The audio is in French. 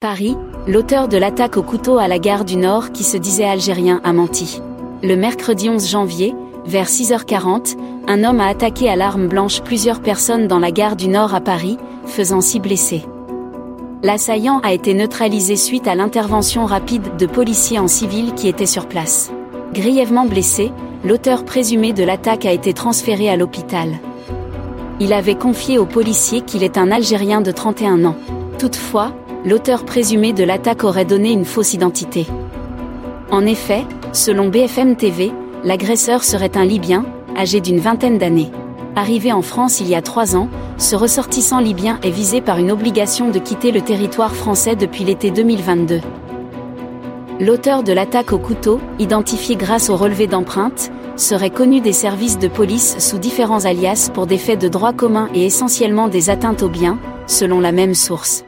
Paris, l'auteur de l'attaque au couteau à la gare du Nord qui se disait algérien a menti. Le mercredi 11 janvier, vers 6h40, un homme a attaqué à l'arme blanche plusieurs personnes dans la gare du Nord à Paris, faisant six blessés. L'assaillant a été neutralisé suite à l'intervention rapide de policiers en civil qui étaient sur place. Grièvement blessé, l'auteur présumé de l'attaque a été transféré à l'hôpital. Il avait confié aux policiers qu'il est un Algérien de 31 ans. Toutefois, l'auteur présumé de l'attaque aurait donné une fausse identité. En effet, selon BFM TV, l'agresseur serait un Libyen, âgé d'une vingtaine d'années. Arrivé en France il y a trois ans, ce ressortissant libyen est visé par une obligation de quitter le territoire français depuis l'été 2022. L'auteur de l'attaque au couteau, identifié grâce au relevé d'empreintes, serait connu des services de police sous différents alias pour des faits de droit commun et essentiellement des atteintes aux biens, selon la même source.